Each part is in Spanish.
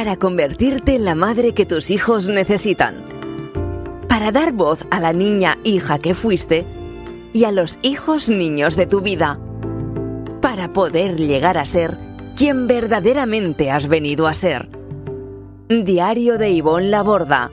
para convertirte en la madre que tus hijos necesitan, para dar voz a la niña hija que fuiste y a los hijos niños de tu vida, para poder llegar a ser quien verdaderamente has venido a ser. Diario de Ivonne Laborda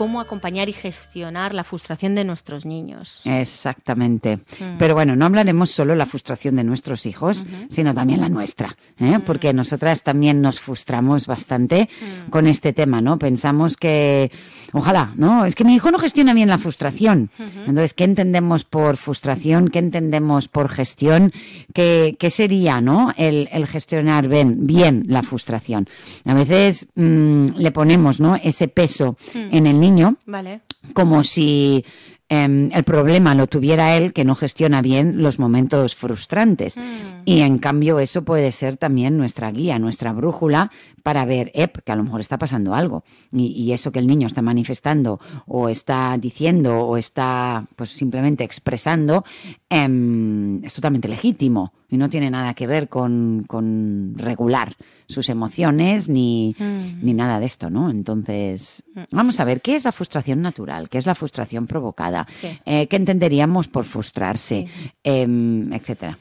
cómo acompañar y gestionar la frustración de nuestros niños. Exactamente. Mm. Pero bueno, no hablaremos solo de la frustración de nuestros hijos, sino también la nuestra, ¿eh? mm. porque nosotras también nos frustramos bastante mm. con este tema, ¿no? Pensamos que, ojalá, ¿no? Es que mi hijo no gestiona bien la frustración. Entonces, ¿qué entendemos por frustración? ¿Qué entendemos por gestión? ¿Qué, qué sería, ¿no? El, el gestionar bien, bien, la frustración. A veces le ponemos, ¿no? Ese peso en el niño Vale. como si em, el problema lo tuviera él que no gestiona bien los momentos frustrantes. Mm. Y en cambio eso puede ser también nuestra guía, nuestra brújula para ver, que a lo mejor está pasando algo. Y, eso que el niño está manifestando o está diciendo o está pues simplemente expresando em, es totalmente legítimo y no tiene nada que ver con, con regular sus emociones ni, mm. ni, nada de esto, ¿no? Entonces, mm. vamos a ver, ¿qué es la frustración natural? ¿Qué es la frustración provocada? Eh, ¿Qué entenderíamos por frustrarse? Em, etcétera.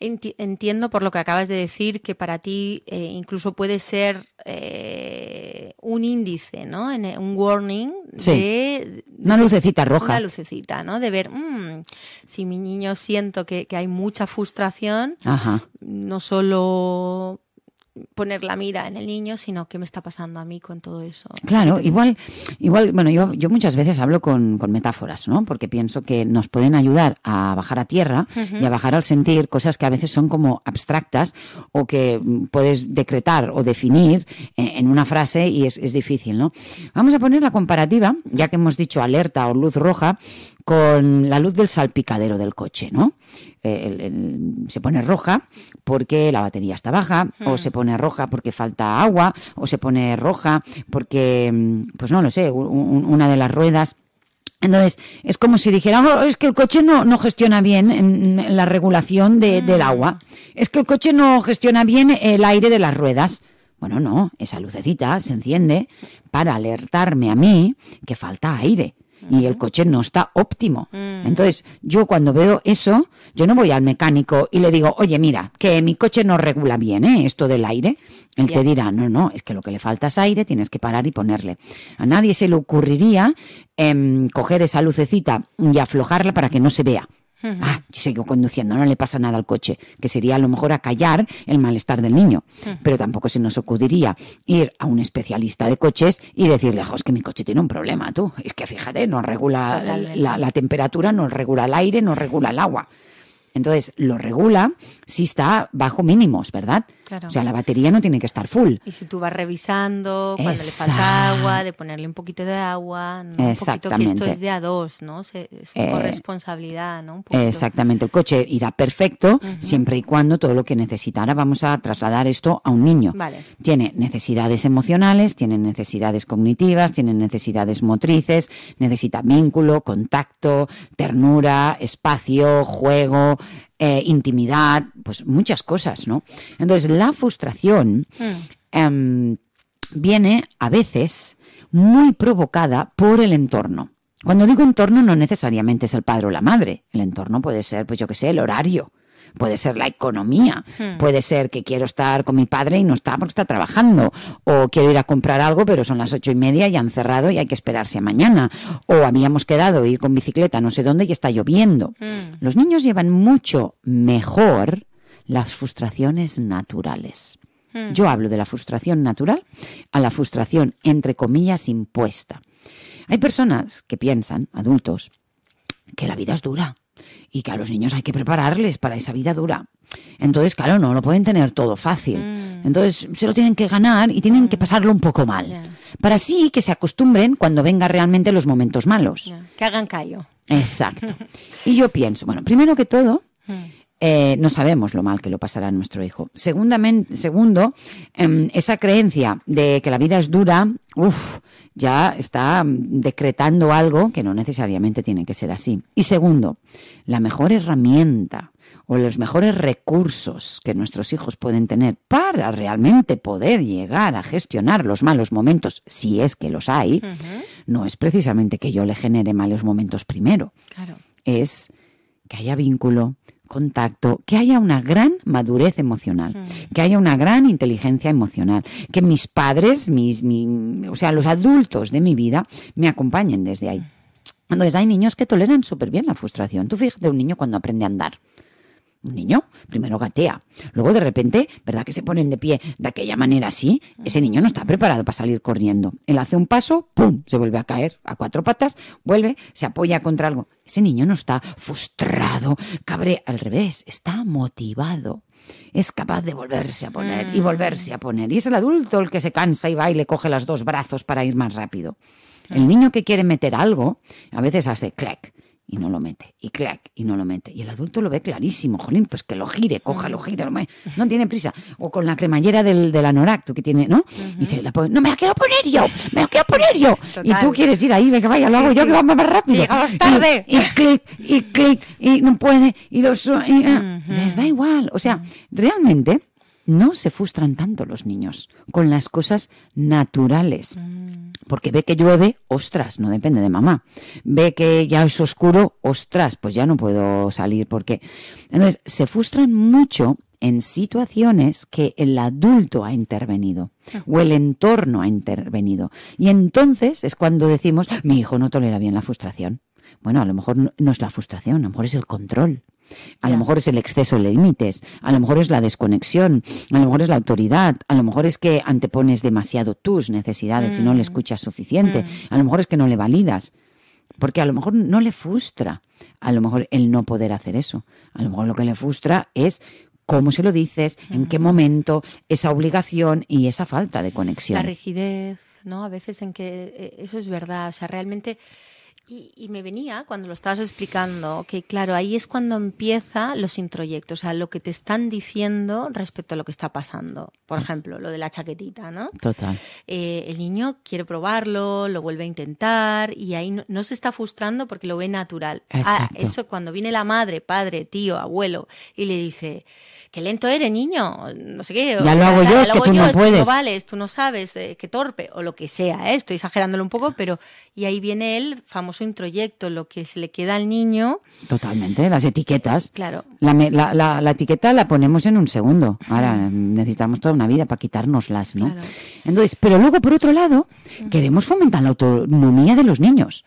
Entiendo por lo que acabas de decir que para ti eh, incluso puede ser eh, un índice, ¿no? un warning de, Una lucecita roja. Una lucecita, ¿no? De ver, mm, si mi niño siento que, que hay mucha frustración, no solo poner la mira en el niño, sino qué me está pasando a mí con todo eso. Claro, igual, igual, bueno, yo, yo muchas veces hablo con, con, metáforas, ¿no? Porque pienso que nos pueden ayudar a bajar a tierra y a bajar al sentir cosas que a veces son como abstractas o que puedes decretar o definir en, una frase y es, es difícil, ¿no? Vamos a poner la comparativa, ya que hemos dicho alerta o luz roja, con la luz del salpicadero del coche, ¿no? Eh, se pone roja porque la batería está baja, o hmm. se pone roja porque falta agua, o se pone roja porque, mm, pues no lo sé, una de las ruedas entonces, es como si dijera, oh, es que el coche no, no gestiona bien en, la regulación de, del hmm. agua. Es que el coche no gestiona bien el aire de las ruedas. Bueno, no, esa lucecita se enciende para alertarme a mí que falta aire y el coche no está óptimo. Mm. Entonces, yo cuando veo eso, yo no voy al mecánico y le digo, oye, mira, que mi coche no regula bien, ¿eh? Esto del aire. Él te dirá, no, no, es que lo que le falta es aire, tienes que parar y ponerle. A nadie se le ocurriría em, coger esa lucecita y aflojarla para que no se vea. Ah, sigo conduciendo, no le pasa nada al coche, que sería a lo mejor acallar el malestar del niño. Pero tampoco se nos ocurriría ir a un especialista de coches y decirle, es que mi coche tiene un problema, tú. Es que fíjate, no regula la, la, temperatura, no regula el aire, no regula el agua. Entonces, lo regula si está bajo mínimos, ¿verdad? O sea, la batería no tiene que estar full. Y si tú vas revisando cuando le falta agua, de ponerle un poquito de agua, ¿no? un poquito que esto es de a dos, ¿no? Es una eh, responsabilidad, ¿no? exactamente. El coche irá perfecto siempre y cuando todo lo que necesitara vamos a trasladar esto a un niño. Vale. Tiene necesidades emocionales, tiene necesidades cognitivas, tiene necesidades motrices, necesita vínculo, contacto, ternura, espacio, juego, eh, intimidad, pues muchas cosas, ¿no? Entonces, la frustración mm. em, viene a veces muy provocada por el entorno. Cuando digo entorno no necesariamente es el padre o la madre, el entorno puede ser, pues yo qué sé, el horario, puede ser la economía, hmm. puede ser que quiero estar con mi padre y no está porque está trabajando, o quiero ir a comprar algo pero son las ocho y media y han cerrado y hay que esperarse a mañana, o habíamos quedado ir con bicicleta no sé dónde y está lloviendo. Hmm. Los niños llevan mucho mejor las frustraciones naturales. Hmm. Yo hablo de la frustración natural a la frustración, entre comillas, impuesta. Hay personas que piensan, adultos, que la vida es dura, y que a los niños hay que prepararles para esa vida dura. Entonces, claro, no lo pueden tener todo fácil. Mm. Entonces, se lo tienen que ganar y tienen que mm. pasarlo un poco mal. Para así que se acostumbren cuando vengan realmente los momentos malos. Que hagan callo. Exacto. y yo pienso, bueno, primero que todo, mm. Eh, no sabemos lo mal que lo pasará a nuestro hijo. Segundamente, segundo, em, esa creencia de que la vida es dura, uff, ya está decretando algo que no necesariamente tiene que ser así. Y segundo, la mejor herramienta o los mejores recursos que nuestros hijos pueden tener para realmente poder llegar a gestionar los malos momentos, si es que los hay, no es precisamente que yo le genere malos momentos primero. Es que haya vínculo, contacto, que haya una gran madurez emocional, que haya una gran inteligencia emocional, que mis padres, mis, o sea, los adultos de mi vida me acompañen desde ahí. Entonces hay niños que toleran súper bien la frustración. Tú fíjate un niño cuando aprende a andar. Un niño primero gatea, luego de repente, ¿verdad que se ponen de pie de aquella manera así? Ese niño no está preparado para salir corriendo. Él hace un paso, ¡pum! Se vuelve a caer a cuatro patas, vuelve, se apoya contra algo. Ese niño no está frustrado, cabre, al revés, está motivado. Es capaz de volverse a poner y volverse a poner. Y es el adulto el que se cansa y va y le coge los dos brazos para ir más rápido. El niño que quiere meter algo, a veces hace clac y no lo mete, y clac, y no lo mete. Y el adulto lo ve clarísimo, jolín, pues que lo gire, cójalo, gire, no tiene prisa. O con la cremallera del, del anorak, tú que tiene, ¿no? Y se la pone, no, me la quiero poner yo, me la quiero poner yo. Y tú quieres ir ahí, venga, vaya, lo hago yo que vamos más rápido. Llegamos tarde. Y, clic, y clic, y no puede, y los... Ah, les da igual, o sea, realmente no se frustran tanto los niños con las cosas naturales. Mm. Porque ve que llueve, ostras, no depende de mamá. Ve que ya es oscuro, ostras, pues ya no puedo salir porque... Entonces, se frustran mucho en situaciones que el adulto ha intervenido o el entorno ha intervenido. Y entonces es cuando decimos, mi hijo no tolera bien la frustración. Bueno, a lo mejor no es la frustración, a lo mejor es el control. A lo mejor es el exceso de límites, a lo mejor es la desconexión, a lo mejor es la autoridad, a lo mejor es que antepones demasiado tus necesidades y no le mm. escuchas suficiente, mm. a lo mejor es que no le validas, porque a lo mejor no le frustra, a lo mejor el no poder hacer eso, a lo mejor lo que le frustra es cómo se lo dices, en qué momento, esa obligación y esa falta de conexión. La rigidez, ¿no? A veces en que eh, eso es verdad, o sea, realmente y, me venía cuando lo estabas explicando que, claro, ahí es cuando empieza los introyectos, o sea, lo que te están diciendo respecto a lo que está pasando. Por ejemplo, lo de la chaquetita, ¿no? Total. Eh, el niño quiere probarlo, lo vuelve a intentar y ahí no, se está frustrando porque lo ve natural. Ah, eso cuando viene la madre, padre, tío, abuelo y le dice, qué lento eres, niño, no sé qué. Ya lo hago yo, es que tú no puedes. no vales, tú no sabes, eh, qué torpe, o lo que sea, ¿eh? estoy exagerándolo un poco, pero y ahí viene el famoso introyecto, lo que se le queda al niño. Totalmente, las etiquetas. Claro. La, etiqueta la ponemos en un segundo. Ahora necesitamos toda una vida para quitárnoslas, ¿no? Entonces, pero luego, por otro lado, queremos fomentar la autonomía de los niños.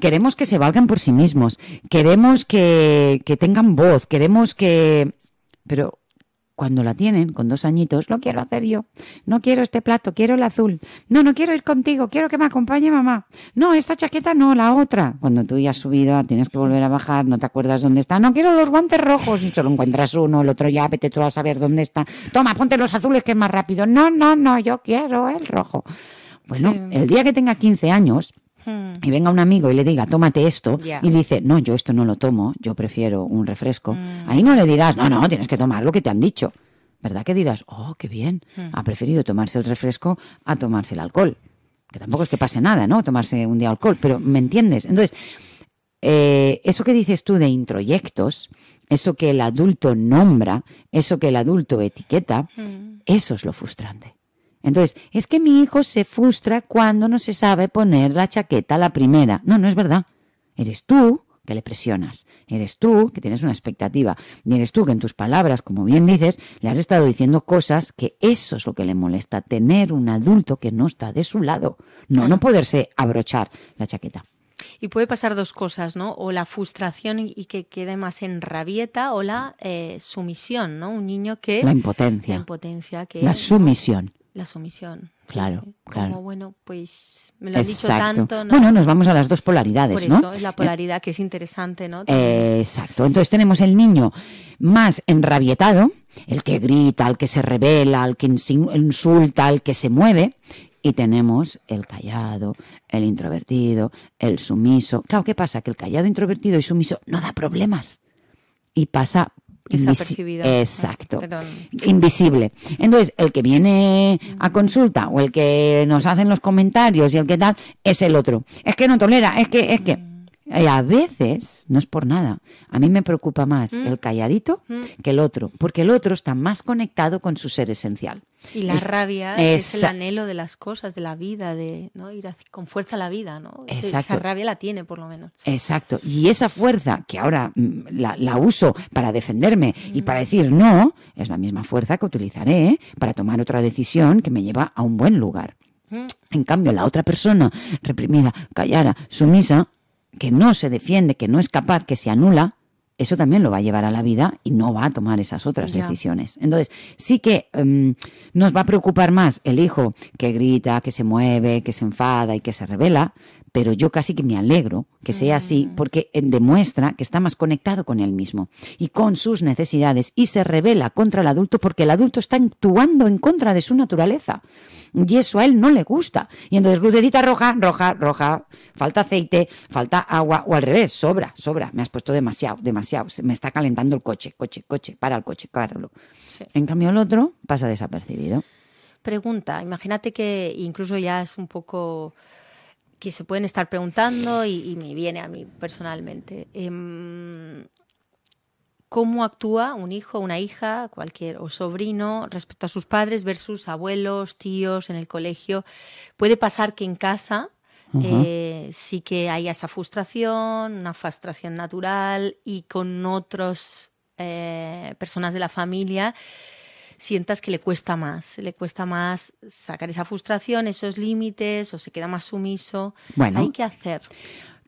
Queremos que se valgan por sí mismos. Queremos que, que tengan voz. Queremos que pero cuando la tienen, con dos añitos, lo quiero hacer yo. No quiero este plato, quiero el azul. No, no quiero ir contigo, quiero que me acompañe mamá. No, esta chaqueta no, la otra. Cuando tú ya has subido, tienes que volver a bajar, no te acuerdas dónde está. No quiero los guantes rojos y solo encuentras uno, el otro ya, vete tú a saber dónde está. Toma, ponte los azules que es más rápido. No, no, no, yo quiero el rojo. Bueno, el día que tenga 15 años, y venga un amigo y le diga, tómate esto, y dice, no, yo esto no lo tomo, yo prefiero un refresco, mm. ahí no le dirás, no, no, tienes que tomar lo que te han dicho. ¿Verdad que dirás, oh, qué bien, mm. ha preferido tomarse el refresco a tomarse el alcohol? Que tampoco es que pase nada, ¿no? Tomarse un día alcohol, pero ¿me entiendes? Entonces, eh, eso que dices tú de introyectos, eso que el adulto nombra, eso que el adulto etiqueta, mm. eso es lo frustrante. Entonces, es que mi hijo se frustra cuando no se sabe poner la chaqueta a la primera. No, no es verdad. Eres tú que le presionas. Eres tú que tienes una expectativa. Y eres tú que en tus palabras, como bien dices, le has estado diciendo cosas que eso es lo que le molesta. Tener un adulto que no está de su lado. No, no poderse abrochar la chaqueta. Y puede pasar dos cosas, ¿no? O la frustración y que quede más en rabieta o la eh, sumisión, ¿no? Un niño que... La impotencia. La impotencia. Que, la sumisión. La sumisión. Claro, claro. Como, bueno, pues me lo han dicho tanto. ¿no? Bueno, nos vamos a las dos polaridades, Por eso, es la polaridad que es interesante, ¿no? exacto. Entonces tenemos el niño más enrabietado, el que grita, el que se revela, el que insulta, el que se mueve, y tenemos el callado, el introvertido, el sumiso. Claro, ¿qué pasa? Que el callado, introvertido y sumiso no da problemas y pasa Exacto. Invisible. Entonces, el que viene a consulta o el que nos hacen los comentarios y el que tal es el otro. Es que no tolera, es que, es que. Y a veces, no es por nada, a mí me preocupa más mm. el calladito mm. que el otro, porque el otro está más conectado con su ser esencial. Y la rabia es, el anhelo de las cosas, de la vida, de ¿no? ir con fuerza a la vida, ¿no? Esa rabia la tiene, por lo menos. Exacto. Y esa fuerza que ahora mm, la, uso para defenderme y para decir no, es la misma fuerza que utilizaré para tomar otra decisión que me lleva a un buen lugar. En cambio, la otra persona reprimida, callada, sumisa, que no se defiende, que no es capaz, que se anula, eso también lo va a llevar a la vida y no va a tomar esas otras decisiones. Entonces, sí que em, nos va a preocupar más el hijo que grita, que se mueve, que se enfada y que se revela, pero yo casi que me alegro que sea así mm. porque eh, demuestra que está más conectado con él mismo y con sus necesidades y se revela contra el adulto porque el adulto está actuando en contra de su naturaleza y eso a él no le gusta. Y entonces lucecita roja, roja, roja, falta aceite, falta agua o al revés, sobra, sobra, me has puesto demasiado, demasiado, me está calentando el coche, coche, coche, para el coche, páralo. En cambio el otro pasa desapercibido. Pregunta, imagínate que incluso ya es un poco que se pueden estar preguntando y, me viene a mí personalmente. Em, ¿Cómo actúa un hijo, una hija, cualquier o sobrino respecto a sus padres versus abuelos, tíos en el colegio? Puede pasar que en casa eh, sí que haya esa frustración, una frustración natural y con otras eh, personas de la familia sientas que le cuesta más, le cuesta más sacar esa frustración, esos límites, o se queda más sumiso. Bueno, hay que hacer.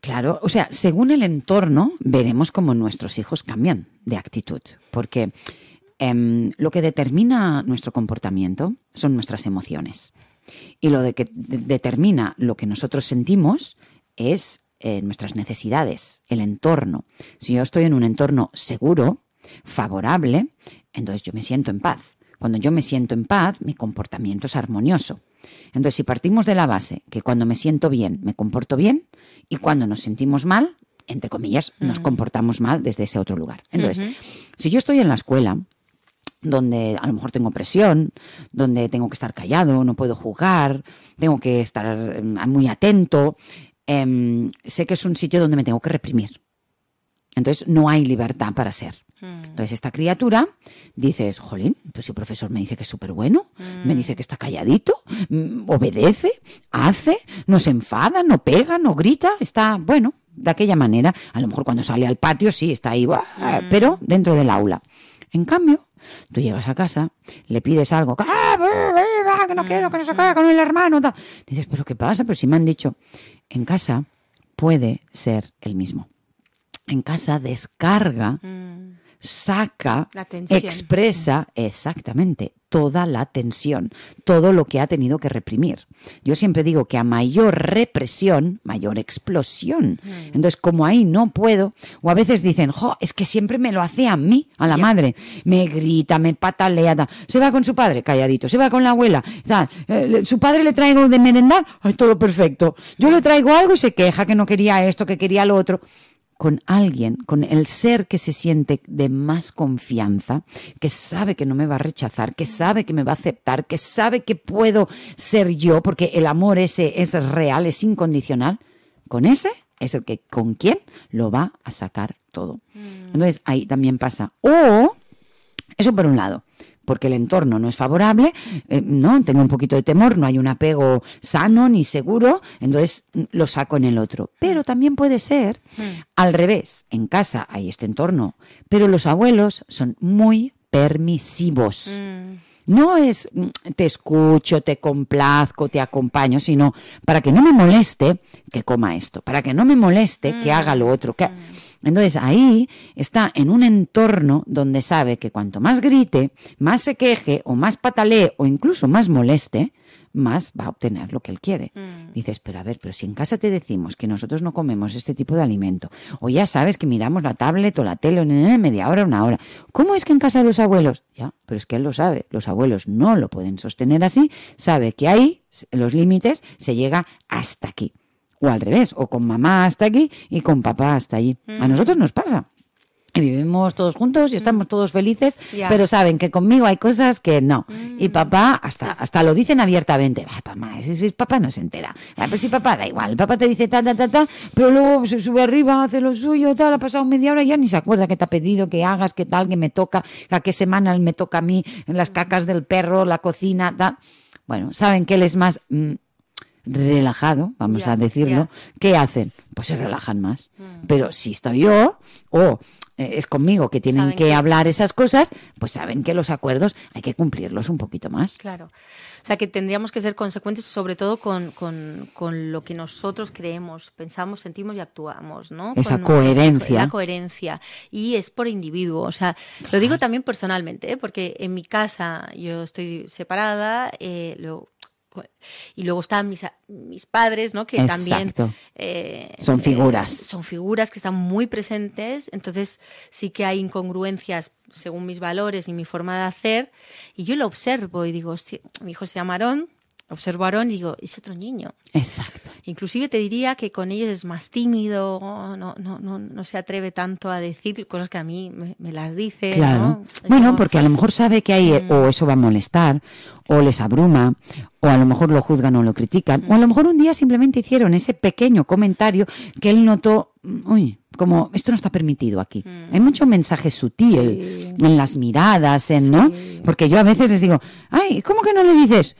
Claro, o sea, según el entorno, veremos cómo nuestros hijos cambian de actitud, porque em, lo que determina nuestro comportamiento son nuestras emociones. Y lo de que determina lo que nosotros sentimos es eh, nuestras necesidades, el entorno. Si yo estoy en un entorno seguro, favorable, entonces yo me siento en paz. Cuando yo me siento en paz, mi comportamiento es armonioso. Entonces, si partimos de la base que cuando me siento bien, me comporto bien, y cuando nos sentimos mal, entre comillas, nos mm. comportamos mal desde ese otro lugar. Entonces, si yo estoy en la escuela, donde a lo mejor tengo presión, donde tengo que estar callado, no puedo jugar, tengo que estar em, muy atento, em, sé que es un sitio donde me tengo que reprimir. Entonces no hay libertad para ser. Mm. Entonces esta criatura dices, jolín, pues si el profesor me dice que es súper bueno, me mm. dice que está calladito, mm, obedece, hace, no se enfada, no pega, no grita, está bueno, de aquella manera. A lo mejor cuando sale al patio sí, está ahí, pero dentro del aula. En cambio, tú llegas a casa, le pides algo, ah, que no quiero que no se con el hermano, dices, pero ¿qué pasa? Pero si me han dicho, en casa puede ser el mismo en casa descarga, mm. Saca, expresa exactamente toda la tensión, todo lo que ha tenido que reprimir. Yo siempre digo que a mayor represión, mayor explosión. Mm. Entonces, como ahí no puedo, o a veces dicen, jo, es que siempre me lo hace a mí, a la madre. Me grita, me patalea, se va con su padre, calladito, se va con la abuela, eh, su padre le traigo de merendar, ay, todo perfecto. Yo le traigo algo y se queja que no quería esto, que quería lo otro con alguien, con el ser que se siente de más confianza, que sabe que no me va a rechazar, que sabe que me va a aceptar, que sabe que puedo ser yo, porque el amor ese es real, es incondicional, con ese es el que con quien lo va a sacar todo. Mm. Entonces ahí también pasa. O, eso por un lado porque el entorno no es favorable, eh, no, tengo un poquito de temor, no hay un apego sano ni seguro, entonces mm, lo saco en el otro. Pero también puede ser hmm. al revés, en casa hay este entorno, pero los abuelos son muy permisivos. No es mm, te escucho, te complazco, te acompaño, sino para que no me moleste que coma esto, para que no me moleste que haga lo otro. Que... Entonces ahí está en un entorno donde sabe que cuanto más grite, más se queje o más patalee o incluso más moleste, más va a obtener lo que él quiere. Mm. Dices, pero a ver, pero si en casa te decimos que nosotros no comemos este tipo de alimento, o ya sabes que miramos la tablet o la tele en media hora, una hora, ¿cómo es que en casa de los abuelos? Ya, pero es que él lo sabe, los abuelos no lo pueden sostener así, sabe que ahí, los límites, se llega hasta aquí. O al revés, o con mamá hasta aquí y con papá hasta allí. A mm. nosotros nos pasa. Y vivimos todos juntos y estamos mm. todos felices, pero saben que conmigo hay cosas que no. Mm. Y papá hasta, hasta lo dicen abiertamente. papá, si papá no se entera. pues si papá da igual, papá te dice ta, ta, ta, ta, pero luego se sube arriba, hace lo suyo, tal, ha pasado media hora y ya ni se acuerda que te ha pedido que hagas, que tal, que me toca, a qué semana me toca a mí, en las cacas del perro, la cocina, tal. Bueno, saben que él es más mm, relajado, vamos a decirlo. ¿Qué hacen? Pues se relajan más. Pero si estoy yo, o eh, es conmigo que tienen que, hablar esas cosas, pues saben que los acuerdos hay que cumplirlos un poquito más. Claro. O sea, que tendríamos que ser consecuentes sobre todo con, con, lo que nosotros creemos, pensamos, sentimos y actuamos, ¿no? Esa coherencia. La coherencia. Y es por individuo. O sea, lo digo también personalmente, ¿eh? porque en mi casa yo estoy separada, eh, luego y luego están mis, mis padres, ¿no? Que también eh, son figuras. Eh, son figuras que están muy presentes. Entonces sí que hay incongruencias según mis valores y mi forma de hacer. Y yo lo observo y digo, mi hijo se llama Aarón, Aarón y digo, es otro niño. Exacto. Inclusive te diría que con ellos es más tímido, no, no, no, no se atreve tanto a decir cosas que a mí me, las dice. Claro. Bueno, porque a lo mejor sabe que hay, mm. o eso va a molestar, o les abruma, o a lo mejor lo juzgan o lo critican, o a lo mejor un día simplemente hicieron ese pequeño comentario que él notó, uy, como esto no está permitido aquí. Mm. Hay mucho mensaje sutil en las miradas, en, ¿no? Porque yo a veces les digo, ay, ¿cómo que no le dices?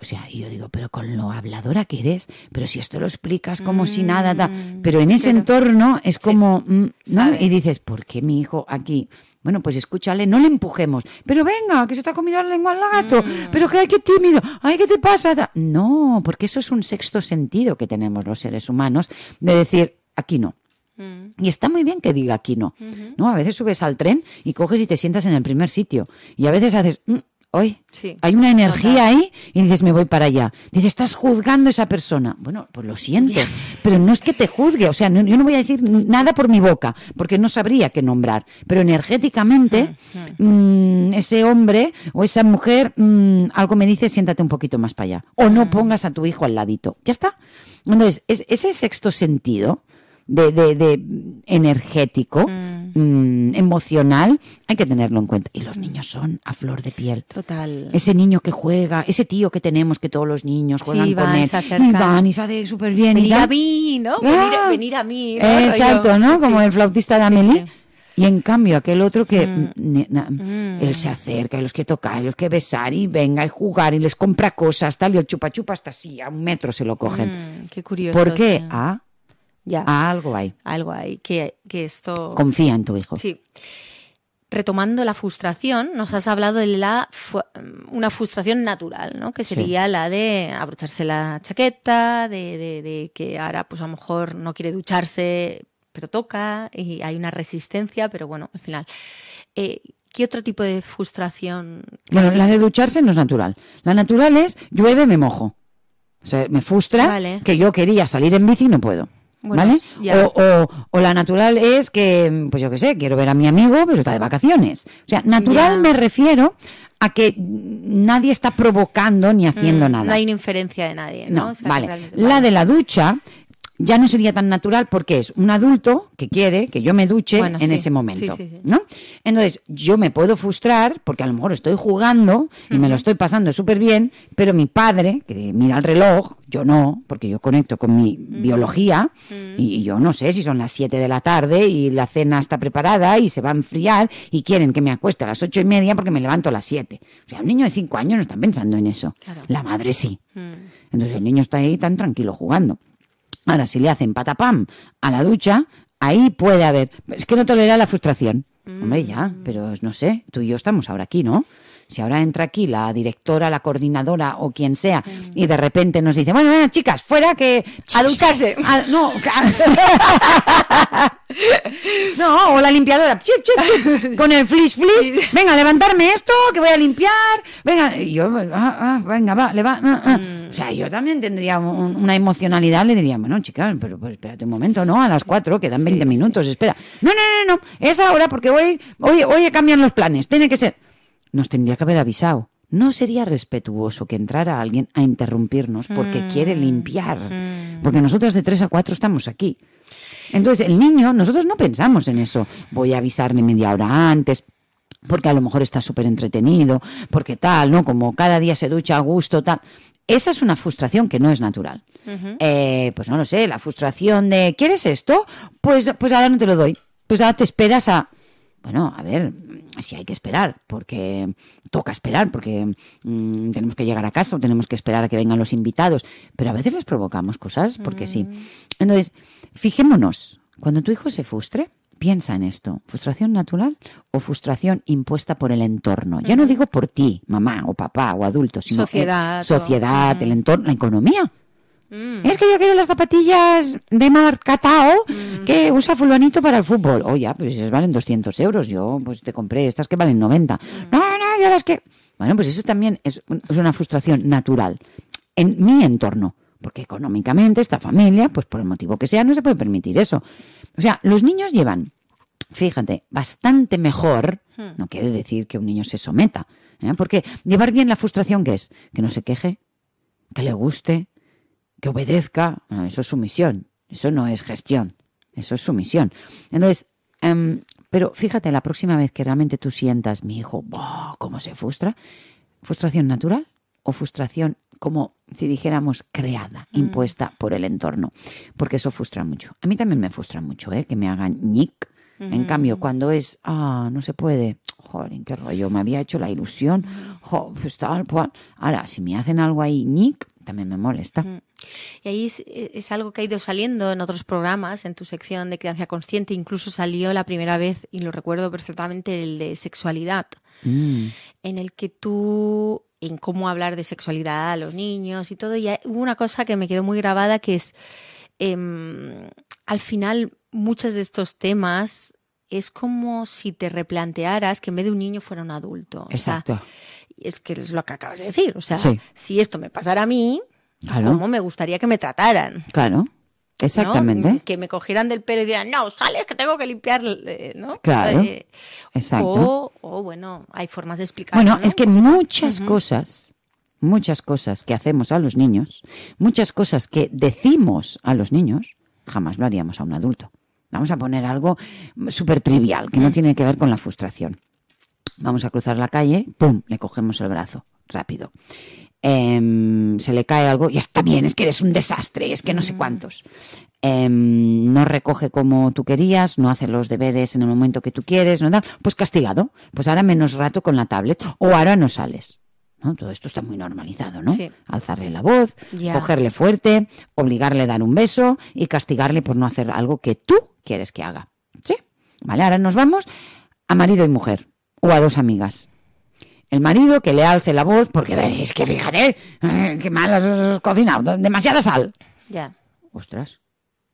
O sea, yo digo, pero con lo habladora que eres, pero si esto lo explicas como si nada, mm, pero en ese entorno es como, mm, ¿no? Y dices, ¿por qué mi hijo aquí? Bueno, pues escúchale, no le empujemos, pero venga, que se te ha comido la lengua al gato, mm. pero que hay que tímido, ay, ¿qué te pasa? No, porque eso es un sexto sentido que tenemos los seres humanos de decir, aquí no. Y está muy bien que diga aquí no. ¿no? A veces subes al tren y coges y te sientas en el primer sitio. Y a veces haces, hoy hay una energía ahí y dices, me voy para allá. Dices, estás juzgando a esa persona. Bueno, pues lo siento, pero no es que te juzgue, o sea, yo no voy a decir nada por mi boca, porque no sabría qué nombrar, pero energéticamente mm, ese hombre o esa mujer mm, algo me dice, siéntate un poquito más para allá. O no pongas a tu hijo al ladito. Ya está. Entonces, ese sexto sentido de, de, energético, mm. Mm, emocional, hay que tenerlo en cuenta. Y los niños son a flor de piel. Total. Ese niño que juega, ese tío que tenemos que todos los niños juegan con él. y van y se súper bien. Venir a mí, ¿no? Ah. Venir, a, mí. Exacto, ¿no? Como el flautista de Amelie. Y en cambio, aquel otro que mm. él se acerca, y los que tocar, y los que besar, y venga, y jugar, y les compra cosas, tal, y el chupa chupa hasta así, a un metro se lo cogen. qué curioso. ¿Por qué? Ah, ya. algo hay. Algo hay. Que, que esto. Confía en tu hijo. Sí. Retomando la frustración, nos has hablado de la una frustración natural, ¿no? Que sería la de abrocharse la chaqueta, de, de, que ahora pues a lo mejor no quiere ducharse, pero toca, y hay una resistencia, pero bueno, al final. Eh, ¿Qué otro tipo de frustración? Bueno, la de ducharse no es natural. La natural es llueve, me mojo. O sea, me frustra que yo quería salir en bici y no puedo. ¿Vale? O, o, la natural es que, pues yo qué sé, quiero ver a mi amigo, pero está de vacaciones. O sea, natural me refiero a que nadie está provocando ni haciendo mm, nada. No hay una inferencia de nadie, ¿no? vale. La de la ducha ya no sería tan natural porque es un adulto que quiere que yo me duche en ese momento, ¿no? Entonces, yo me puedo frustrar porque a lo mejor estoy jugando y me lo estoy pasando súper bien, pero mi padre, que mira el reloj, yo no, porque yo conecto con mi biología y, yo no sé si son las 7 de la tarde y la cena está preparada y se va a enfriar y quieren que me acueste a las ocho y media porque me levanto a las 7. O sea, un niño de 5 años no está pensando en eso. La madre sí. Entonces el niño está ahí tan tranquilo jugando. Ahora, si le hacen patapam a la ducha, ahí puede haber. Es que no tolera la frustración. Hombre, ya, mm. pero no sé, tú y yo estamos ahora aquí, ¿no? Si ahora entra aquí la directora, la coordinadora o quien sea y de repente nos dice, bueno, bueno, chicas, fuera que... A ducharse. no, no, o la limpiadora, chip, chip, chip, con el flis, flis, venga, levantarme esto, que voy a limpiar, venga, y yo, ah, ah, venga, va, le va, ah, mm. O sea, yo también tendría una emocionalidad, le diría, bueno, chicas, pero pues, espérate un momento, ¿no? A las cuatro, quedan 20 minutos, espera. No, no, no, no, es ahora porque hoy, hoy, hoy cambian los planes, tiene que ser nos tendría que haber avisado. No sería respetuoso que entrara alguien a interrumpirnos porque mm, quiere limpiar. Mm. porque nosotros de 3 a 4 estamos aquí. Entonces, el niño, nosotros no pensamos en eso. Voy a avisarle media hora antes, porque a lo mejor está súper entretenido, porque tal, ¿no? Como cada día se ducha a gusto, tal. Esa es una frustración que no es natural. Eh, pues no lo sé, la frustración de, ¿quieres esto? Pues, pues ahora no te lo doy. Pues ahora te esperas a... Bueno, a ver, si hay que esperar, porque toca esperar, porque mm, tenemos que llegar a casa o tenemos que esperar a que vengan los invitados, pero a veces les provocamos cosas, porque sí. Mm. Entonces, fijémonos, cuando tu hijo se frustre, Piensa en esto, frustración natural o frustración impuesta por el entorno. Ya no digo por ti, mamá o papá o adulto, sino sociedad, sociedad, el entorno, la economía. Mm. Es que yo quiero las zapatillas de marcatao mm. que usa fulanito para el fútbol. Oh, ya, pues valen 200 euros. Yo pues te compré estas que valen 90. Mm. No, no, yo las que... Bueno, pues eso también es, es una frustración natural en mi entorno. Porque económicamente esta familia, pues por el motivo que sea, no se puede permitir eso. O sea, los niños llevan, fíjate, bastante mejor, hmm. no quiere decir que un niño se someta, ¿eh? porque llevar bien la frustración que es, que no se queje, que le guste, que obedezca, eso es sumisión, eso no es gestión, eso es sumisión. Entonces, em, pero fíjate, la próxima vez que realmente tú sientas, mi hijo, ¿cómo se frustra? ¿Frustración natural o frustración como si dijéramos creada, mm. impuesta por el entorno, porque eso frustra mucho. A mí también me frustra mucho, ¿eh? que me hagan ñic. En cambio, cuando es, ah, no se puede, joder, qué rollo, me había hecho la ilusión, pues tal Ahora, si me hacen algo ahí ñic, también me molesta. Y ahí es, algo que ha ido saliendo en otros programas, en tu sección de crianza consciente, incluso salió la primera vez, y lo recuerdo perfectamente, el de sexualidad, mm. en el que tú en cómo hablar de sexualidad a los niños y todo. Y hubo una cosa que me quedó muy grabada que es, em, al final, muchos de estos temas es como si te replantearas que en vez de un niño fuera un adulto. Exacto. es que es lo que acabas de decir. O sea, si esto me pasara a mí, ¿cómo me gustaría que me trataran? Claro. Exactamente. Que me cogieran del pelo y dijeran, no, sales que tengo que limpiar, eh, ¿no? Claro. Eh, exacto. O, bueno, hay formas de explicar. Bueno, es que muchas cosas, muchas cosas que hacemos a los niños, muchas cosas que decimos a los niños, jamás lo haríamos a un adulto. Vamos a poner algo súper trivial, que no tiene que ver con la frustración. Vamos a cruzar la calle, ¡pum! Le cogemos el brazo, rápido. Em, se le cae algo y está bien, es que eres un desastre, es que no sé mm. cuántos. Em, no recoge como tú querías, no hace los deberes en el momento que tú quieres, no pues castigado, pues ahora menos rato con la tablet o ahora no sales. ¿no? Todo esto está muy normalizado, ¿no? Alzarle la voz, cogerle fuerte, obligarle a dar un beso y castigarle por no hacer algo que tú quieres que haga. ¿Sí? Vale, ahora nos vamos a marido y mujer o a dos amigas el marido que le alce la voz porque es que fíjate, eh, qué mal has cocinado, demasiada sal. Ya. Ostras,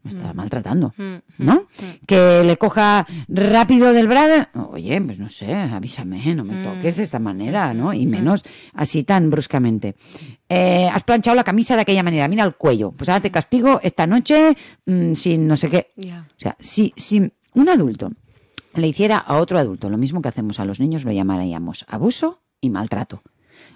me está mm. maltratando, mm, mm, ¿no? Que le coja rápido del brazo, oye, pues no sé, avísame, no me toques de esta manera, ¿no? Y menos así tan bruscamente. Eh, has planchado la camisa de aquella manera, mira el cuello, pues ahora te castigo esta noche sin no sé qué. O sea, si, si un adulto le hiciera a otro adulto lo mismo que hacemos a los niños, lo llamaríamos abuso y maltrato.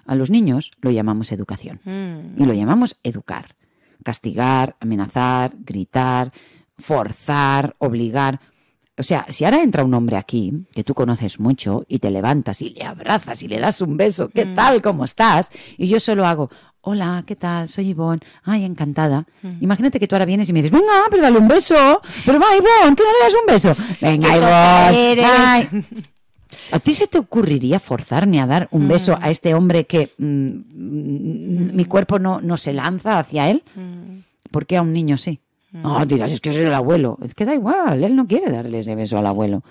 A los niños lo llamamos educación mm. y lo llamamos educar. Castigar, amenazar, gritar, forzar, obligar. O sea, si ahora entra un hombre aquí, que tú conoces mucho, y te levantas y le abrazas y le das un beso, ¿qué mm. tal? ¿Cómo estás? Y yo solo hago, hola, ¿qué tal? Soy Ivonne. Ay, encantada. Mm. Imagínate que tú ahora vienes y me dices, venga, pero dale un beso. Pero va, Ivonne, que no le das un beso. Venga, Ivonne. ¿A ti se te ocurriría forzarme a dar un beso a este hombre que mm, mm, mi cuerpo no, no se lanza hacia él? Mm. ¿Por qué a un niño sí? No, dirás, es que soy el abuelo. Es que da igual, él no quiere darle ese beso al abuelo.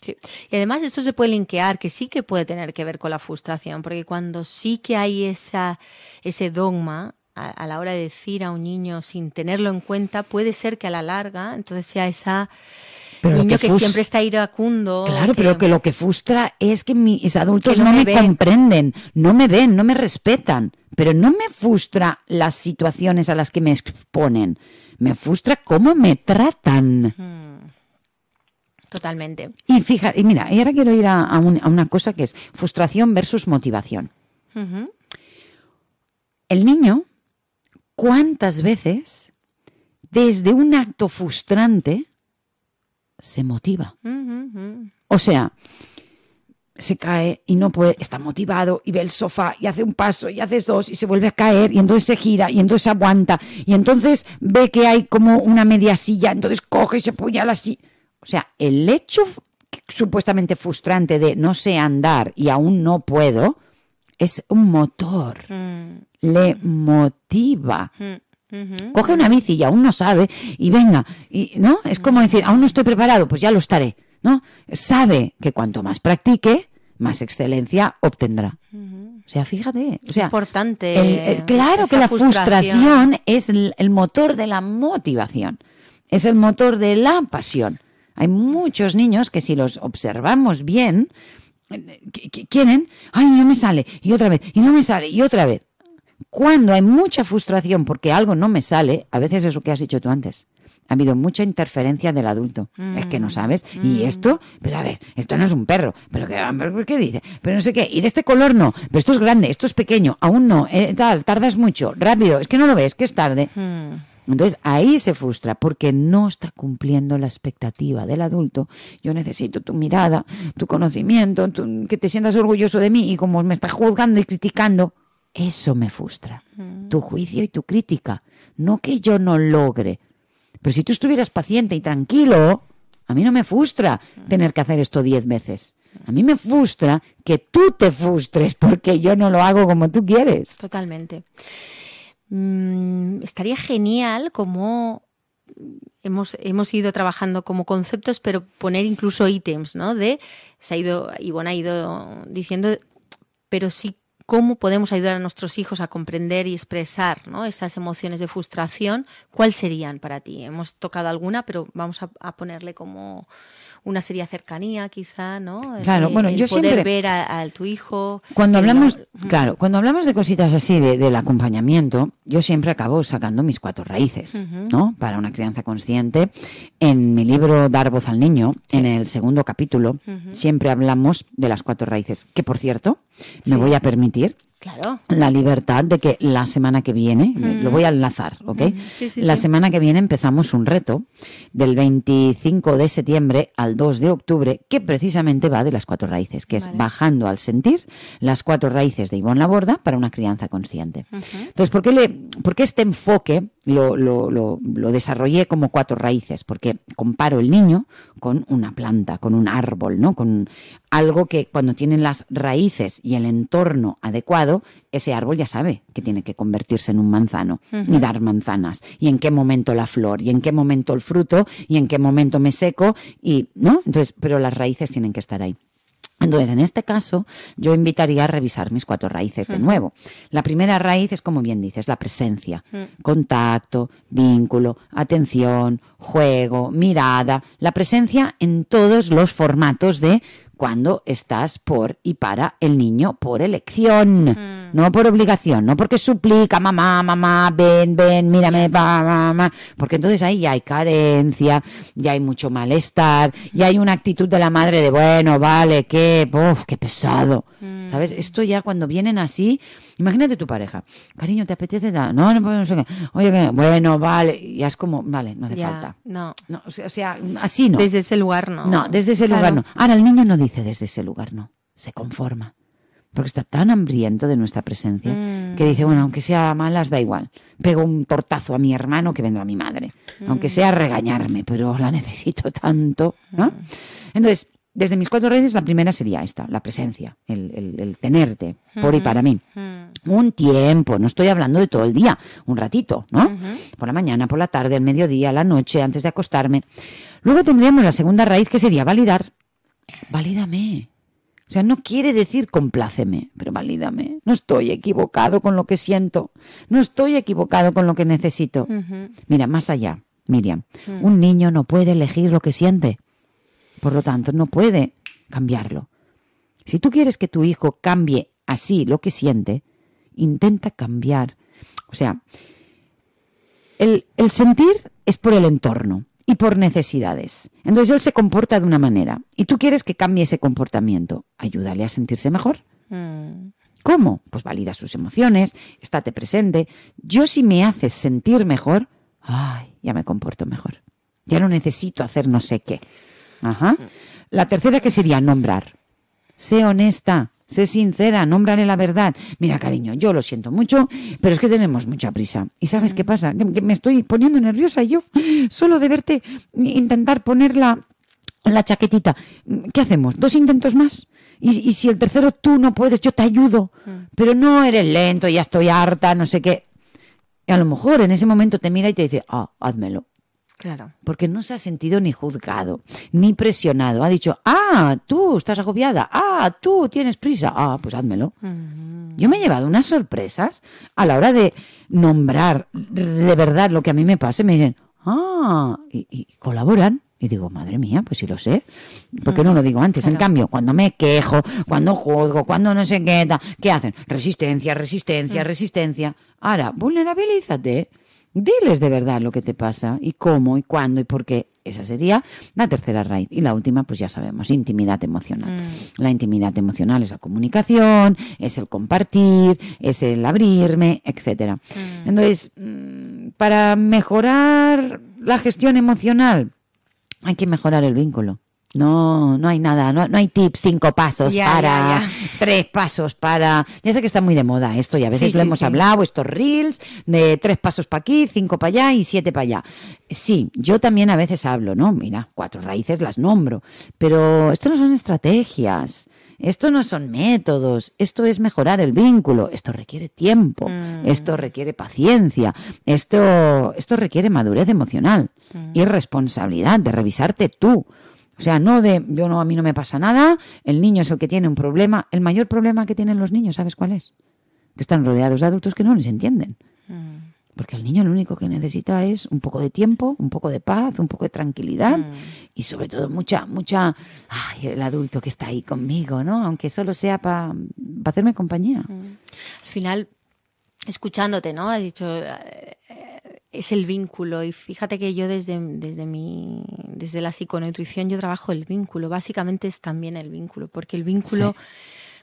Sí. Y además esto se puede linkear, que sí que puede tener que ver con la frustración, porque cuando sí que hay esa, ese dogma a, a la hora de decir a un niño sin tenerlo en cuenta, puede ser que a la larga entonces sea esa pero niño que, siempre está iracundo. Claro, pero que lo que frustra es que mis adultos no, me, comprenden, no me ven, no me respetan. Pero no me frustra las situaciones a las que me exponen. Me frustra cómo me tratan. Totalmente. Y fíjate, y mira, y ahora quiero ir a, una cosa que es frustración versus motivación. El niño, ¿Cuántas veces desde un acto frustrante se motiva? O sea, se cae y no puede, está motivado y ve el sofá y hace un paso y hace dos y se vuelve a caer y entonces se gira y entonces aguanta y entonces ve que hay como una media silla, entonces coge y se apoya así. O sea, el hecho supuestamente frustrante de no sé andar y aún no puedo es un motor. Mm. Le motiva. Mm, coge una bici y aún no sabe y venga, y no, es como decir, aún no estoy preparado, pues ya lo estaré. ¿no? Sabe que cuanto más practique, más excelencia obtendrá. O sea, fíjate. O sea, importante. claro que la frustración, es el, motor de la motivación, es el motor de la pasión. Hay muchos niños que si los observamos bien, quieren, ay, no me sale, y otra vez, y no me sale, y otra vez. Cuando hay mucha frustración porque algo no me sale, a veces es lo que has dicho tú antes ha habido mucha interferencia del adulto. Es que no mm. sabes. Y mm. esto, pero a ver, esto no es un perro. ¿Pero qué, qué dice? Pero no sé qué. Y de este color no. Pero esto es grande, esto es pequeño. Aún no. Eh, tal, tardas mucho. Rápido. Es que no lo ves, que es tarde. Mm. Entonces ahí se frustra porque no está cumpliendo la expectativa del adulto. Yo necesito tu mirada, tu conocimiento, que te sientas orgulloso de mí y como me estás juzgando y criticando, eso me frustra. Tu juicio y tu crítica. No que yo no logre pero si tú estuvieras paciente y tranquilo, a mí no me frustra tener que hacer esto diez veces. A mí me frustra que tú te frustres porque yo no lo hago como tú quieres. Totalmente. Mm, estaría genial como hemos, hemos ido trabajando como conceptos, pero poner incluso ítems, ¿no? De, se ha ido, Ivonne ha ido diciendo, pero sí cómo podemos ayudar a nuestros hijos a comprender y expresar esas emociones de frustración, ¿cuáles serían para ti? Hemos tocado alguna, pero vamos a, ponerle como una seria cercanía, quizá, ¿no? Claro, bueno, yo poder siempre ver a, tu hijo. Cuando hablamos, claro, cuando hablamos de cositas así del acompañamiento, yo siempre acabo sacando mis cuatro raíces, ¿no? Para una crianza consciente. En mi libro Dar voz al niño, en el segundo capítulo, siempre hablamos de las cuatro raíces, que por cierto, me voy a permitir Claro. La libertad de que la semana que viene, lo voy a enlazar, ¿ok? la semana que viene empezamos un reto del 25 de septiembre al 2 de octubre que precisamente va de las cuatro raíces, que es bajando al sentir las cuatro raíces de Ivonne Laborda para una crianza consciente. Entonces, ¿por qué, le, ¿por qué este enfoque lo, lo, lo, lo, desarrollé como cuatro raíces? Porque comparo el niño con una planta, con un árbol, ¿no? Con algo que cuando tienen las raíces y el entorno adecuado, ese árbol ya sabe que tiene que convertirse en un manzano y dar manzanas. Y en qué momento la flor, y en qué momento el fruto, y en qué momento me seco, y, ¿no? Entonces, pero las raíces tienen que estar ahí. Entonces, en este caso, yo invitaría a revisar mis cuatro raíces de nuevo. La primera raíz es, como bien dices, la presencia. Contacto, vínculo, atención, juego, mirada. La presencia en todos los formatos de cuando estás por y para el niño por elección, mm. no por obligación, no porque suplica, mamá, mamá, ven, ven, mírame, mamá, porque entonces ahí ya hay carencia, ya hay mucho malestar, ya hay una actitud de la madre de, bueno, vale, qué, uf, qué pesado, mm. ¿sabes? Esto ya cuando vienen así, imagínate tu pareja, cariño, ¿te apetece? No, no, no, sé qué, oye, bueno, vale, ya es como, vale, no hace falta. No. no o, sea, así no. Desde ese lugar no. No, desde ese lugar no. Ahora, el niño no dice, desde ese lugar, no, se conforma. Porque está tan hambriento de nuestra presencia que dice, bueno, aunque sea malas, da igual. Pego un tortazo a mi hermano que vendrá a mi madre. Aunque sea regañarme, pero la necesito tanto. ¿no? Entonces, desde mis cuatro redes, la primera sería esta, la presencia, el, tenerte por y para mí. Un tiempo, no estoy hablando de todo el día, un ratito, ¿no? Por la mañana, por la tarde, al mediodía, la noche, antes de acostarme. Luego tendríamos la segunda raíz que sería validar valídame. O sea, no quiere decir compláceme, pero valídame. No estoy equivocado con lo que siento. No estoy equivocado con lo que necesito. Mira, más allá, Miriam, mm. un niño no puede elegir lo que siente. Por lo tanto, no puede cambiarlo. Si tú quieres que tu hijo cambie así lo que siente, intenta cambiar. O sea, el, el sentir es por el entorno y por necesidades. Entonces él se comporta de una manera y tú quieres que cambie ese comportamiento. Ayúdale a sentirse mejor. Mm. ¿Cómo? Pues valida sus emociones, estate presente. Yo si me haces sentir mejor, ay, ya me comporto mejor. Ya no necesito hacer no sé qué. Ajá. La tercera que sería nombrar. Sé honesta, sé sincera, nómbrale la verdad. Mira, cariño, yo lo siento mucho, pero es que tenemos mucha prisa. ¿Y sabes qué pasa? Que, me estoy poniendo nerviosa yo, solo de verte intentar ponerla la chaquetita. ¿Qué hacemos? ¿Dos intentos más? Y, si el tercero tú no puedes, yo te ayudo. Mm. Pero no eres lento, ya estoy harta, no sé qué. Y a lo mejor en ese momento te mira y te dice, ah, házmelo. Claro. Porque no se ha sentido ni juzgado, ni presionado. Ha dicho, ah, tú estás agobiada, ah, tú tienes prisa, ah, pues házmelo. Yo me he llevado unas sorpresas a la hora de nombrar de verdad lo que a mí me pase. Me dicen, ah, y colaboran. Y digo, madre mía, pues sí lo sé. ¿Por qué no lo digo antes? En cambio, cuando me quejo, cuando juzgo, cuando no sé qué, ¿qué hacen? Resistencia, resistencia, mm. resistencia. Ahora, vulnerabilízate. Diles de verdad lo que te pasa y cómo y cuándo y por qué. Esa sería la tercera raíz. Y la última, pues ya sabemos, intimidad emocional. Mm. La intimidad emocional es la comunicación, es el compartir, es el abrirme, etcétera. Mm. Entonces, para mejorar la gestión emocional, hay que mejorar el vínculo. No, no hay nada, no, no hay tips, cinco pasos para, tres pasos para. Ya sé que está muy de moda esto y a veces lo hemos hablado, estos reels de tres pasos para aquí, cinco para allá y siete para allá. Sí, yo también a veces hablo, ¿no? Mira, cuatro raíces las nombro, pero esto no son estrategias. Esto no son métodos, esto es mejorar el vínculo, esto requiere tiempo, mm. esto requiere paciencia, esto, esto requiere madurez emocional mm. y responsabilidad de revisarte tú. O sea, no de yo no, a mí no me pasa nada, el niño es el que tiene un problema. El mayor problema que tienen los niños, ¿sabes cuál es? Que están rodeados de adultos que no les entienden. Mm. Porque el niño lo único que necesita es un poco de tiempo, un poco de paz, un poco de tranquilidad mm. y sobre todo mucha, mucha, ay, el adulto que está ahí conmigo, ¿no? Aunque solo sea para hacerme compañía. Mm. Al final, escuchándote, ¿no? Has dicho, eh, es el vínculo y fíjate que yo desde, desde, mi, desde la psiconutrición yo trabajo el vínculo, básicamente es también el vínculo, porque el vínculo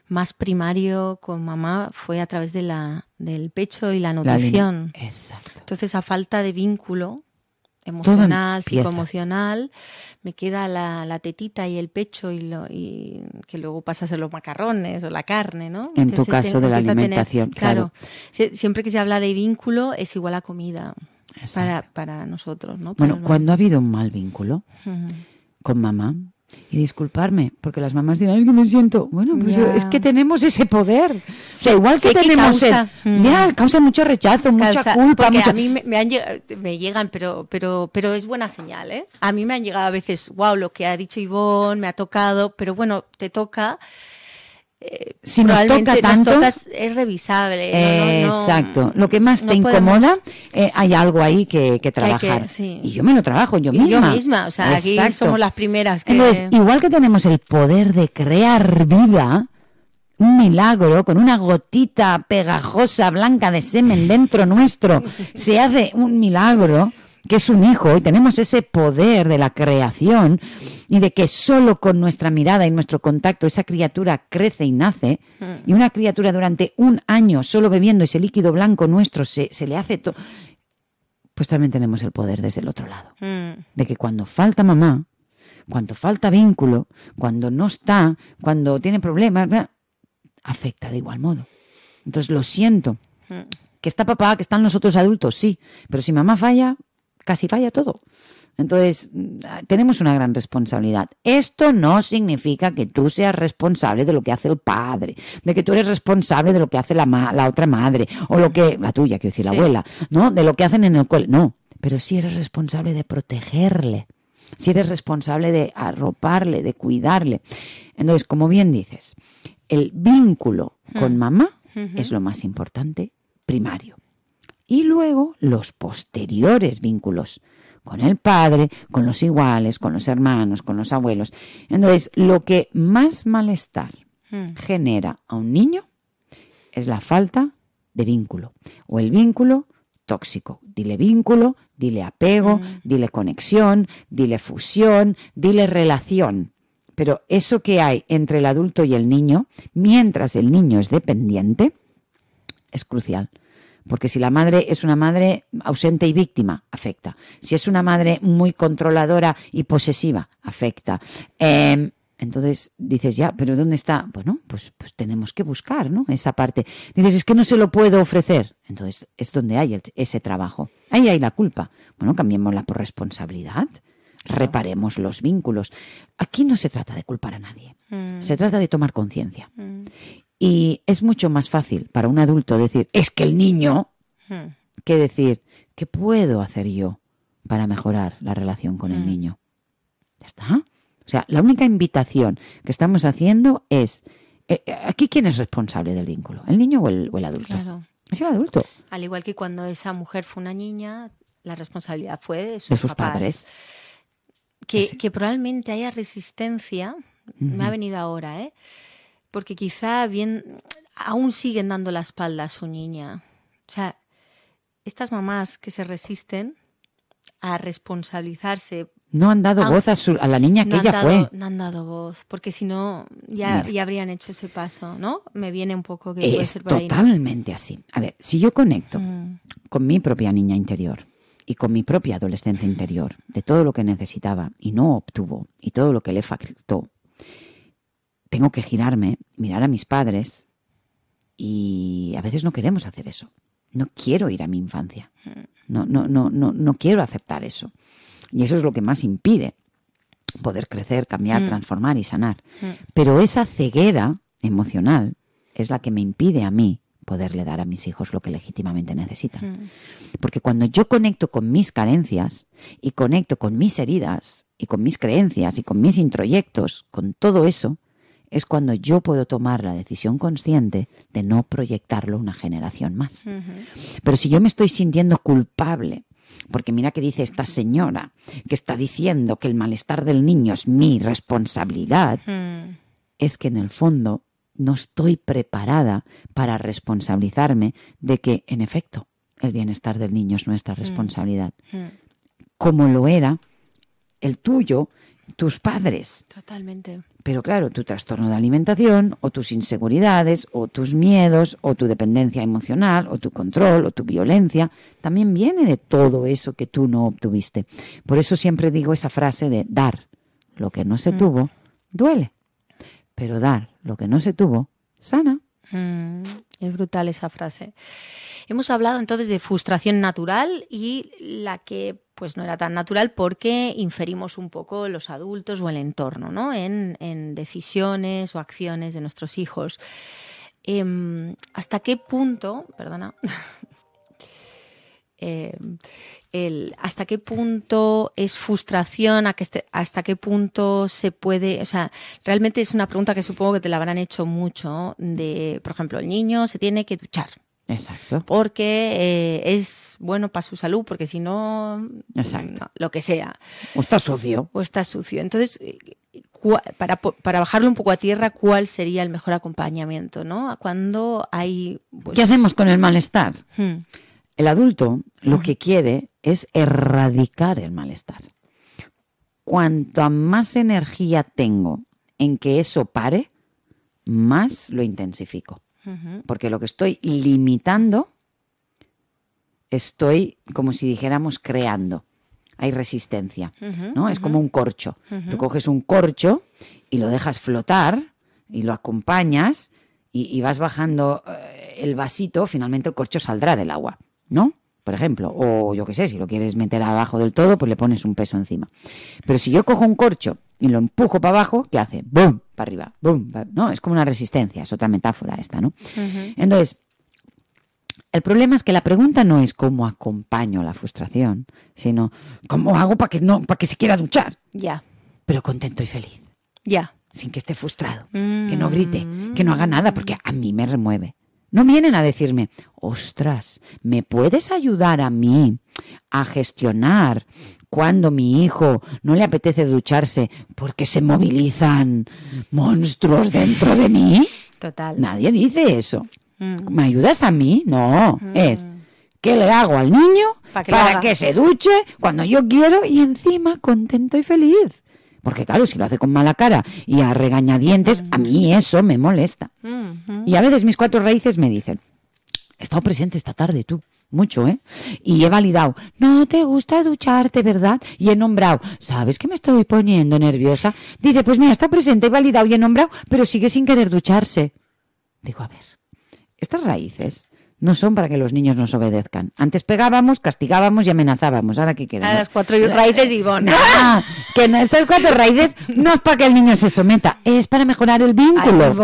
más primario con mamá fue a través de la, del pecho y la nutrición. Exacto. Entonces, a falta de vínculo emocional, psicoemocional, me queda la, la, tetita y el pecho y, lo, y que luego pasa a ser los macarrones o la carne, ¿no? En tu caso de la alimentación, claro. Siempre que se habla de vínculo es igual a comida para, para nosotros, ¿no? bueno, cuando ha habido un mal vínculo con mamá, y disculparme, porque las mamás dirán, es que me siento, bueno, pues es que tenemos ese poder. igual que tenemos causa, ya causa mucho rechazo, mucha culpa, a mí me, han me llegan, pero pero pero es buena señal, ¿eh? A mí me han llegado a veces, wow, lo que ha dicho Ivonne me ha tocado, pero bueno, te toca si nos toca tanto es revisable exacto. lo que más te incomoda eh, hay algo ahí que, trabajar. y yo me lo trabajo yo misma yo misma. o sea aquí somos las primeras que... entonces igual que tenemos el poder de crear vida un milagro con una gotita pegajosa blanca de semen dentro nuestro se hace un milagro que es un hijo y tenemos ese poder de la creación y de que solo con nuestra mirada y nuestro contacto esa criatura crece y nace y una criatura durante un año solo bebiendo ese líquido blanco nuestro se, le hace todo, pues también tenemos el poder desde el otro lado. Mm. De que cuando falta mamá, cuando falta vínculo, cuando no está, cuando tiene problemas, afecta de igual modo. Entonces lo siento. Mm. Que está papá, que están los otros adultos, sí. Pero si mamá falla, casi falla todo. Entonces, tenemos una gran responsabilidad. Esto no significa que tú seas responsable de lo que hace el padre, de que tú eres responsable de lo que hace la, la otra madre, o lo que, la tuya, quiero decir, la abuela, ¿no? De lo que hacen en el cole. No, pero sí eres responsable de protegerle, si eres responsable de arroparle, de cuidarle. Entonces, como bien dices, el vínculo con mm. mamá es lo más importante primario y luego los posteriores vínculos con el padre, con los iguales, con los hermanos, con los abuelos. Entonces, lo que más malestar hmm. genera a un niño es la falta de vínculo o el vínculo tóxico. Dile vínculo, dile apego, hmm. dile conexión, dile fusión, dile relación. Pero eso que hay entre el adulto y el niño, mientras el niño es dependiente, es crucial. Porque si la madre es una madre ausente y víctima, afecta. Si es una madre muy controladora y posesiva, afecta. Em, entonces dices, ya, pero ¿dónde está? Bueno, pues, pues tenemos que buscar, ¿no? Esa parte. Dices, es que no se lo puedo ofrecer. Entonces es donde hay ese trabajo. Ahí hay la culpa. Bueno, cambiémosla por responsabilidad. Reparemos los vínculos. Aquí no se trata de culpar a nadie. Mm. Se trata de tomar conciencia. Mm. Y es mucho más fácil para un adulto decir, es que el niño, mm. que decir, ¿qué puedo hacer yo para mejorar la relación con el niño? Ya está. O sea, la única invitación que estamos haciendo es, eh, eh, ¿aquí quién es responsable del vínculo? ¿El niño o el, adulto? Claro. Es el adulto. Al igual que cuando esa mujer fue una niña, la responsabilidad fue de sus, padres. Que, que, probablemente haya resistencia, me ha venido ahora, ¿eh? Porque quizá bien, aún siguen dando la espalda a su niña. O sea, estas mamás que se resisten a responsabilizarse no han dado voz a, la niña que ella fue. No han dado voz, porque si no, ya, habrían hecho ese paso, ¿no? Me viene un poco que es totalmente así. A ver, si yo conecto mm. con mi propia niña interior y con mi propia adolescente interior, de todo lo que necesitaba y no obtuvo, y todo lo que le faltó, tengo que girarme, mirar a mis padres, y a veces no queremos hacer eso. No quiero ir a mi infancia. No, no, no, no, no quiero aceptar eso. Y eso es lo que más impide poder crecer, cambiar, mm. transformar y sanar. Mm. Pero esa ceguera emocional es la que me impide a mí poderle dar a mis hijos lo que legítimamente necesitan. Mm. Porque cuando yo conecto con mis carencias y conecto con mis heridas y con mis creencias y con mis introyectos, con todo eso, es cuando yo puedo tomar la decisión consciente de no proyectarlo una generación más. Pero si yo me estoy sintiendo culpable porque mira que dice esta señora, que está diciendo que el malestar del niño es mi responsabilidad, es que en el fondo no estoy preparada para responsabilizarme de que, en efecto, el bienestar del niño es nuestra responsabilidad. Como lo era el tuyo tus padres. Totalmente. Pero claro, tu trastorno de alimentación, o tus inseguridades, o tus miedos, o tu dependencia emocional, o tu control, o tu violencia, también viene de todo eso que tú no obtuviste. Por eso siempre digo esa frase de dar lo que no se mm. tuvo, duele. Pero dar lo que no se tuvo, sana. Mm, es brutal esa frase. Hemos hablado entonces de frustración natural y la que pues no era tan natural porque inferimos un poco los adultos o el entorno, ¿no? En, decisiones o acciones de nuestros hijos. Em, ¿Hasta qué punto, perdona, em, hasta qué punto es frustración, hasta qué punto se puede, o sea, realmente es una pregunta que supongo que te la habrán hecho mucho, de, por ejemplo, el niño se tiene que duchar, Exacto. Porque eh, es bueno para su salud, porque si no, lo que sea. O está sucio. O está sucio. Entonces, para, para bajarlo un poco a tierra, ¿cuál sería el mejor acompañamiento? ¿no? Cuando hay... Pues ¿Qué hacemos con el malestar? Hmm. El adulto lo que quiere es erradicar el malestar. Cuanto más energía tengo en que eso pare, más lo intensifico. Porque lo que estoy limitando, estoy, como si dijéramos, creando. Hay resistencia, ¿no? Es como un corcho. Tú coges un corcho y lo dejas flotar y lo acompañas y, vas bajando eh, el vasito, finalmente el corcho saldrá del agua, ¿no? por ejemplo, o yo qué sé, si lo quieres meter abajo del todo, pues le pones un peso encima. Pero si yo cojo un corcho y lo empujo para abajo, ¿qué hace? ¡Bum! Para arriba, ¡bum! ¿no? Es como una resistencia, es otra metáfora esta, ¿no? Entonces, el problema es que la pregunta no es cómo acompaño la frustración, sino cómo hago para que no, para que se quiera duchar. Ya. Pero contento y feliz. Ya. Sin que esté frustrado, que no grite, que no haga nada, porque a mí me remueve. No vienen a decirme, ostras, ¿me puedes ayudar a mí a gestionar cuando mi hijo no le apetece ducharse porque se movilizan monstruos dentro de mí? Total. Nadie dice eso. Mm. ¿Me ayudas a mí? No, mm. es ¿qué le hago al niño para que, se duche cuando yo quiero y encima contento y feliz? Porque claro, si lo hace con mala cara y a regañadientes, a mí eso me molesta. Y a veces mis cuatro raíces me dicen, he estado presente esta tarde tú mucho, ¿eh? Y he validado, no te gusta ducharte, ¿verdad? Y he nombrado, ¿sabes que me estoy poniendo nerviosa? Dice, pues mira, está presente, he validado y he nombrado, pero sigue sin querer ducharse. Digo, a ver, estas raíces no son para que los niños nos obedezcan. Antes pegábamos, castigábamos y amenazábamos. Ahora qué queremos. A las cuatro raíces y bon. que no, estas cuatro raíces no es para que el niño se someta, es para mejorar el vínculo.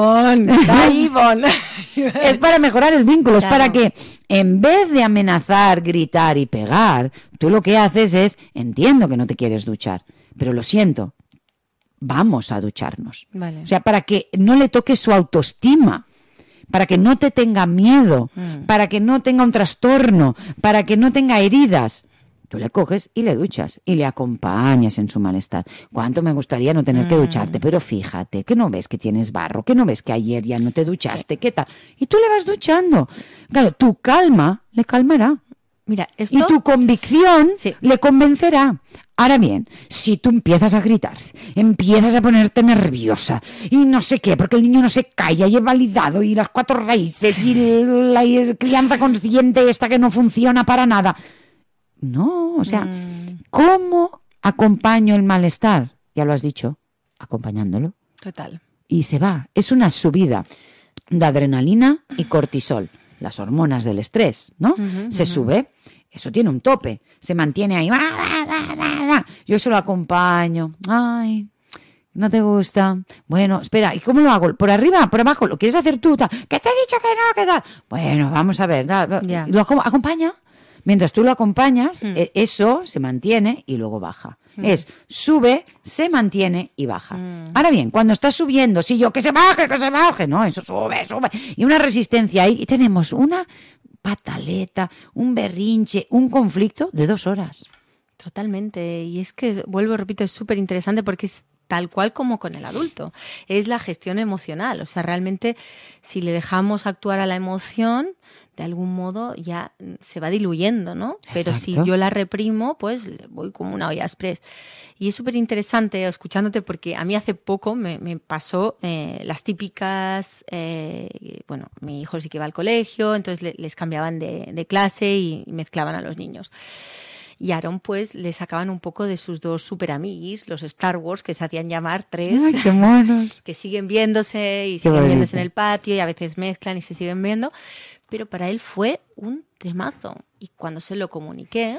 Ay, es para mejorar el vínculo, es para que en vez de amenazar, gritar y pegar, tú lo que haces es, entiendo que no te quieres duchar, pero lo siento, vamos a ducharnos. O sea, para que no le toque su autoestima para que no te tenga miedo, mm. para que no tenga un trastorno, para que no tenga heridas. Tú le coges y le duchas y le acompañas en su malestar. ¿Cuánto me gustaría no tener que mm. ducharte? Pero fíjate, que no ves que tienes barro, que no ves que ayer ya no te duchaste, ¿qué tal? Y tú le vas duchando. Claro, tu calma le calmará. Mira, Y tu convicción le convencerá. Ahora bien, si tú empiezas a gritar, empiezas a ponerte nerviosa y no sé qué, porque el niño no se calla y he validado y las cuatro raíces y la crianza consciente esta que no funciona para nada. No, o sea, mm. ¿cómo acompaño el malestar? Ya lo has dicho, acompañándolo. Total. Y se va. Es una subida de adrenalina y cortisol las hormonas del estrés, ¿no? se sube, eso tiene un tope, se mantiene ahí. Yo eso lo acompaño. Ay, no te gusta. Bueno, espera, ¿y cómo lo hago? ¿Por arriba? ¿Por abajo? ¿Lo quieres hacer tú? ¿Qué te he dicho que no? ¿Qué tal? Bueno, vamos a ver. ¿Lo acompaña? Mientras tú lo acompañas, mm. e, eso se mantiene y luego baja. Mm. Es sube, se mantiene y baja. Mm. Ahora bien, cuando estás subiendo, si yo que se baje, que se baje, no, eso sube, sube. Y una resistencia ahí, y tenemos una pataleta, un berrinche, un conflicto de dos horas. Totalmente. Y es que, vuelvo, repito, es súper interesante porque es tal cual como con el adulto. Es la gestión emocional. O sea, realmente si le dejamos actuar a la emoción, de algún modo ya se va diluyendo, ¿no? Pero si yo la reprimo, pues voy como una olla express. Y es súper interesante escuchándote porque a mí hace poco me, pasó eh, las típicas, eh, bueno, mi hijo sí que iba al colegio, entonces les cambiaban de, clase y mezclaban a los niños. Y Aaron, pues, le sacaban un poco de sus dos super amiguis, los Star Wars, que se hacían llamar tres. ¡Ay, qué monos! que siguen viéndose y siguen viéndose en el patio y a veces mezclan y se siguen viendo pero para él fue un temazo. Y cuando se lo comuniqué,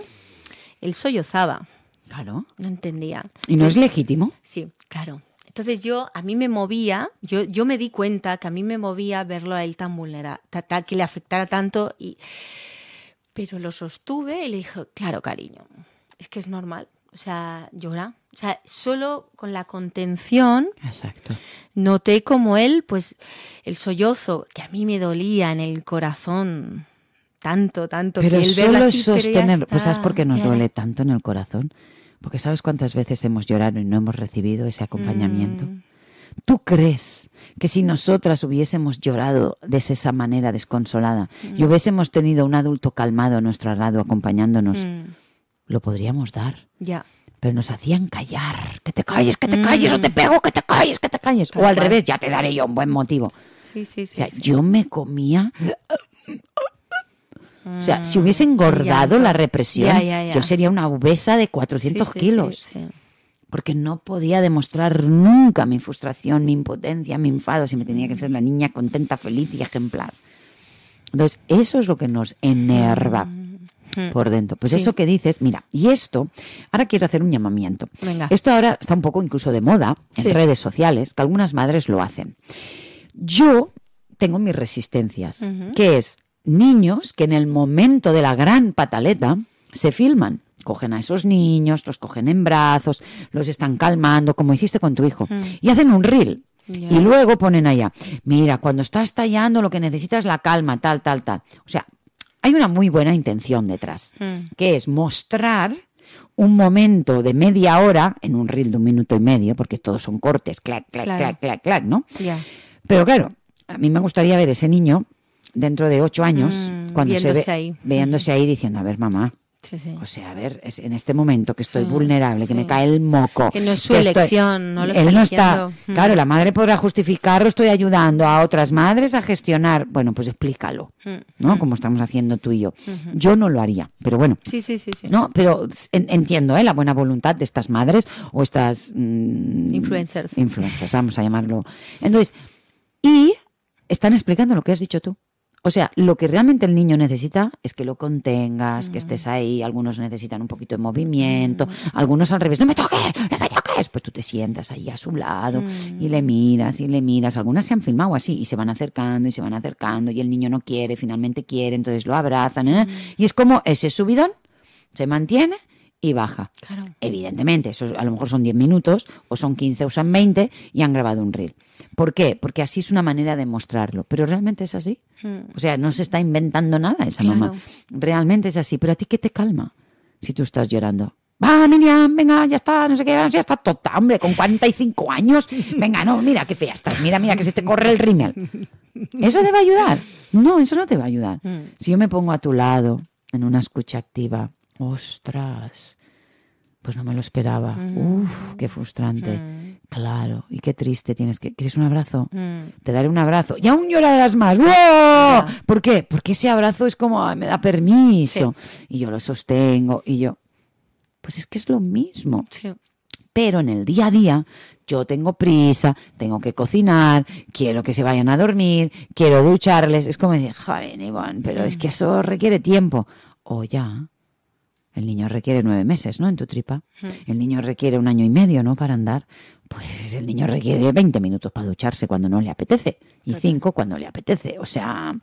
él sollozaba. Claro. No entendía. ¿Y no es legítimo? Sí, claro. Entonces yo, a mí me movía, yo, yo me di cuenta que a mí me movía verlo a él tan vulnerable, que le afectara tanto. Y... Pero lo sostuve y le dije, claro, cariño, es que es normal. O sea, llora. O sea, solo con la contención. Exacto. Noté como él, pues, el sollozo, que a mí me dolía en el corazón. Tanto, tanto. Pero que solo sostener. Pues, ¿sabes por qué nos duele tanto en el corazón? Porque ¿sabes cuántas veces hemos llorado y no hemos recibido ese acompañamiento? Mm. ¿Tú crees que si nosotras hubiésemos llorado de esa manera desconsolada y mm. hubiésemos tenido un adulto calmado a nuestro lado acompañándonos, mm lo podríamos dar. Ya. Pero nos hacían callar. Que te calles, que te calles, o te mm. pego, que te calles, que te calles. o al revés, ya te daré yo un buen motivo. Sí, sí, sí. O sea, yo me comía. O sea, si hubiese engordado la represión, yo sería una obesa de 400 kilos. Porque no podía demostrar nunca mi frustración, mi impotencia, mi enfado, si me tenía que ser la niña contenta, feliz y ejemplar. Entonces, eso es lo que nos enerva. Mm por dentro. Pues eso que dices, mira, y esto, ahora quiero hacer un llamamiento. Esto ahora está un poco incluso de moda en redes sociales, que algunas madres lo hacen. Yo tengo mis resistencias, que es niños que en el momento de la gran pataleta se filman. Cogen a esos niños, los cogen en brazos, los están calmando, como hiciste con tu hijo, y hacen un reel. Y luego ponen allá, mira, cuando estás estallando lo que necesitas es la calma, tal, tal, tal. O sea, hay una muy buena intención detrás, mm. que es mostrar un momento de media hora en un reel de un minuto y medio, porque todos son cortes, clac, clac, clac, clac, clac, ¿no? Pero claro, a mí me gustaría ver ese niño dentro de ocho años, mm, cuando se ve, ahí. viéndose ahí diciendo, a ver, mamá, O sea, a ver, es en este momento que estoy vulnerable, que me cae el moco. Que no es su elección, no lo Él no está. Mm. Claro, la madre podrá justificarlo, estoy ayudando a otras madres a gestionar. Bueno, pues explícalo, mm. ¿no? Mm. Como estamos haciendo tú y yo. Yo no lo haría, pero bueno. Sí, sí, sí. sí. No, pero entiendo, ¿eh? La buena voluntad de estas madres o estas. influencers. Influencers, vamos a llamarlo. Entonces, y están explicando lo que has dicho tú. O sea, lo que realmente el niño necesita es que lo contengas, que estés ahí. Algunos necesitan un poquito de movimiento, algunos al revés. ¡No me toques! ¡No me toques! Pues tú te sientas ahí a su lado y le miras y le miras. Algunas se han filmado así y se van acercando y se van acercando y el niño no quiere, finalmente quiere, entonces lo abrazan. ¿eh? Y es como ese subidón se mantiene y baja. Evidentemente, eso a lo mejor son 10 minutos, o son 15 o son 20 y han grabado un reel. ¿Por qué? Porque así es una manera de mostrarlo. Pero realmente es así. Hmm. O sea, no se está inventando nada esa mamá. Realmente es así. Pero a ti, ¿qué te calma si tú estás llorando? Va, Miriam, venga, ya está, no sé qué, ya está tota, hombre, con 45 años. Venga, no, mira qué fea estás, mira, mira que se te corre el rímel. ¿Eso te va a ayudar? No, eso no te va a ayudar. Hmm. Si yo me pongo a tu lado en una escucha activa, ostras, pues no me lo esperaba. Mm. Uf, qué frustrante. Mm. Claro, y qué triste tienes que. ¿Quieres un abrazo? Mm. Te daré un abrazo. Y aún llorarás más. ¡Wow! ¿Por qué? Porque ese abrazo es como, me da permiso. Y yo lo sostengo. Y yo, pues es que es lo mismo. Pero en el día a día, yo tengo prisa, tengo que cocinar, quiero que se vayan a dormir, quiero ducharles. Es como decir, joder, Iván, pero es que eso requiere tiempo. O ya, el niño requiere nueve meses, ¿no? En tu tripa. El niño requiere un año y medio, ¿no? Para andar. Pues el niño requiere 20 minutos para ducharse cuando no le apetece. Y cinco cuando le apetece. O sea,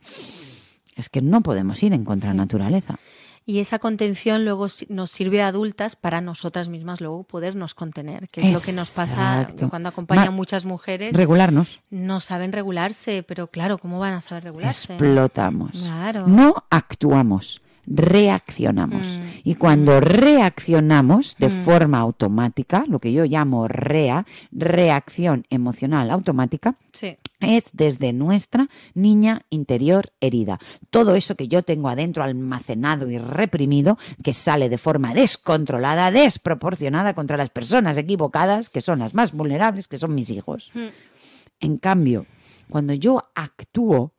es que no podemos ir en contra naturaleza. Y esa contención luego nos sirve de adultas para nosotras mismas luego podernos contener, que es lo que nos pasa cuando acompañan a muchas mujeres. Regularnos. No saben regularse, pero claro, ¿cómo van a saber regularse? Explotamos. No actuamos reaccionamos. Mm. Y cuando reaccionamos de mm. forma automática, lo que yo llamo REA, reacción emocional automática, es desde nuestra niña interior herida. Todo eso que yo tengo adentro almacenado y reprimido, que sale de forma descontrolada, desproporcionada contra las personas equivocadas, que son las más vulnerables, que son mis hijos. Mm. En cambio, cuando yo actúo,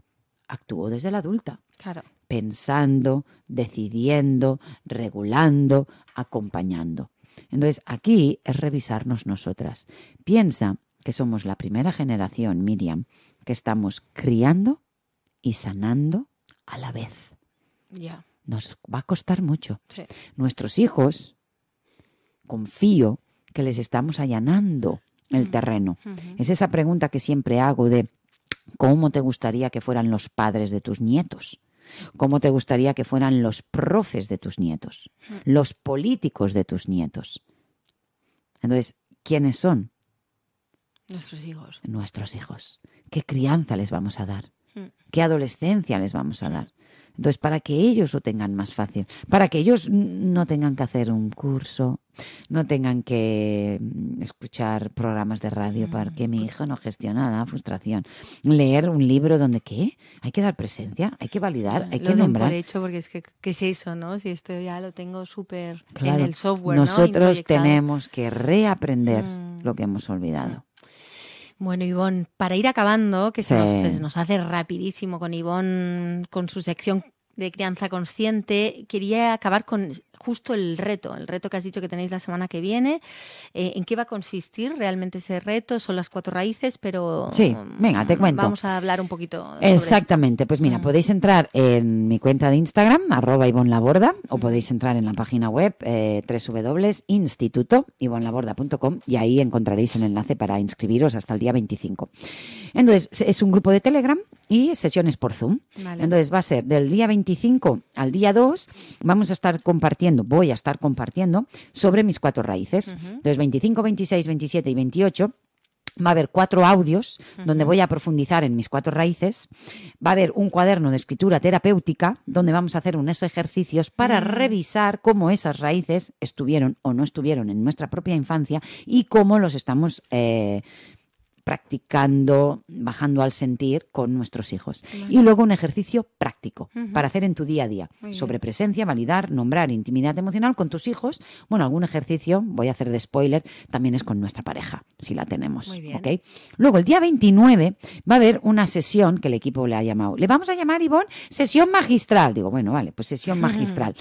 actúo desde la adulta. Claro pensando, decidiendo, regulando, acompañando. Entonces, aquí es revisarnos nosotras. Piensa que somos la primera generación, Miriam, que estamos criando y sanando a la vez. Ya. Nos va a costar mucho. Nuestros hijos, confío que les estamos allanando el terreno. Es esa pregunta que siempre hago de ¿cómo te gustaría que fueran los padres de tus nietos? ¿Cómo te gustaría que fueran los profes de tus nietos? Los políticos de tus nietos. Entonces, ¿quiénes son? Nuestros hijos. Nuestros hijos. ¿Qué crianza les vamos a dar? Mm. ¿Qué adolescencia les vamos a dar? Entonces, para que ellos lo tengan más fácil, para que ellos no tengan que hacer un curso, no tengan que mm, escuchar programas de radio para que mi hijo no gestione la frustración, leer un libro donde qué, hay que dar presencia, hay que validar, hay que nombrar. por hecho porque es que qué es eso, ¿no? Si esto ya lo tengo súper en el software, Nosotros tenemos que reaprender mm. lo que hemos olvidado. Bueno, Ivonne, para ir acabando, que se, nos, hace rapidísimo con Ivonne, con su sección de crianza consciente, quería acabar con justo el reto, el reto que has dicho que tenéis la semana que viene. Eh, ¿En qué va a consistir realmente ese reto? Son las cuatro raíces, pero... Sí, venga, te cuento. Vamos a hablar un poquito. Exactamente, pues mira, mm. podéis entrar en mi cuenta de Instagram, arroba Ivonne Laborda, o mm. podéis entrar en la página web eh, www.institutoivonlaborda.com y ahí encontraréis el enlace para inscribiros hasta el día 25. Entonces, es un grupo de Telegram y sesiones por Zoom. Entonces, va a ser del día 25 al día 2, vamos a estar compartiendo voy a estar compartiendo sobre mis cuatro raíces. Entonces, 25, 26, 27 y 28 Va a haber cuatro audios donde voy a profundizar en mis cuatro raíces. Va a haber un cuaderno de escritura terapéutica donde vamos a hacer unos ejercicios para mm. revisar cómo esas raíces estuvieron o no estuvieron en nuestra propia infancia y cómo los estamos eh, practicando, bajando al sentir con nuestros hijos. Y luego un ejercicio práctico para hacer en tu día a día sobre presencia, validar, nombrar intimidad emocional con tus hijos. Bueno, algún ejercicio, voy a hacer de spoiler, también es con nuestra pareja, si la tenemos. Luego, el día 29 va a haber una sesión que el equipo le ha llamado. Le vamos a llamar, Ivonne, sesión magistral. Digo, bueno, vale, pues sesión magistral.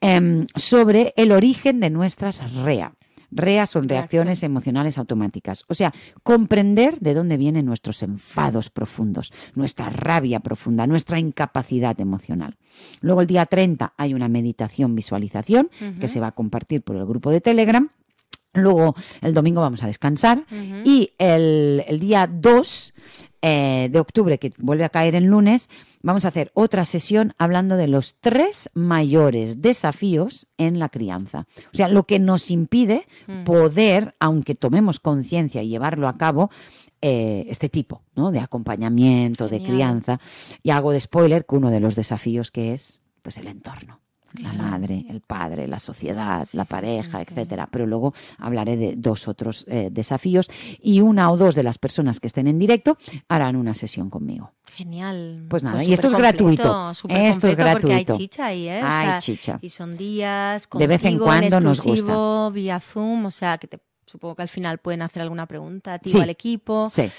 Em, sobre el origen de nuestras REA. REA son reacciones emocionales automáticas. O sea, comprender de dónde vienen nuestros enfados profundos, nuestra rabia profunda, nuestra incapacidad emocional. Luego el día 30 hay una meditación visualización que se va a compartir por el grupo de Telegram. Luego el domingo vamos a descansar y el, el día 2 eh, de octubre, que vuelve a caer en lunes, vamos a hacer otra sesión hablando de los tres mayores desafíos en la crianza. O sea, lo que nos impide mm. poder, aunque tomemos conciencia y llevarlo a cabo, eh, este tipo ¿no? de acompañamiento, de crianza. Y hago de spoiler que uno de los desafíos que es pues el entorno la madre, el padre, la sociedad, la pareja, etcétera. Pero luego hablaré de dos otros eh, desafíos y una o dos de las personas que estén en directo harán una sesión conmigo. Genial. Pues nada, y esto es gratuito. Esto es gratuito. Porque hay chicha ahí, ¿eh? hay chicha. Y son días de vez en cuando nos gusta. vía Zoom, o sea, que te, supongo que al final pueden hacer alguna pregunta a ti o al equipo. Sí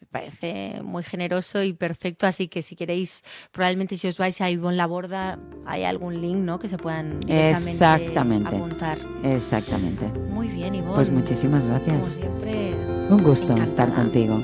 me parece muy generoso y perfecto. Así que si queréis, probablemente si os vais a Ivonne la Borda, hay algún link ¿no? que se puedan directamente Exactamente. apuntar. Exactamente. Muy bien, Ivonne. Pues muchísimas gracias. Como siempre. Un gusto estar contigo.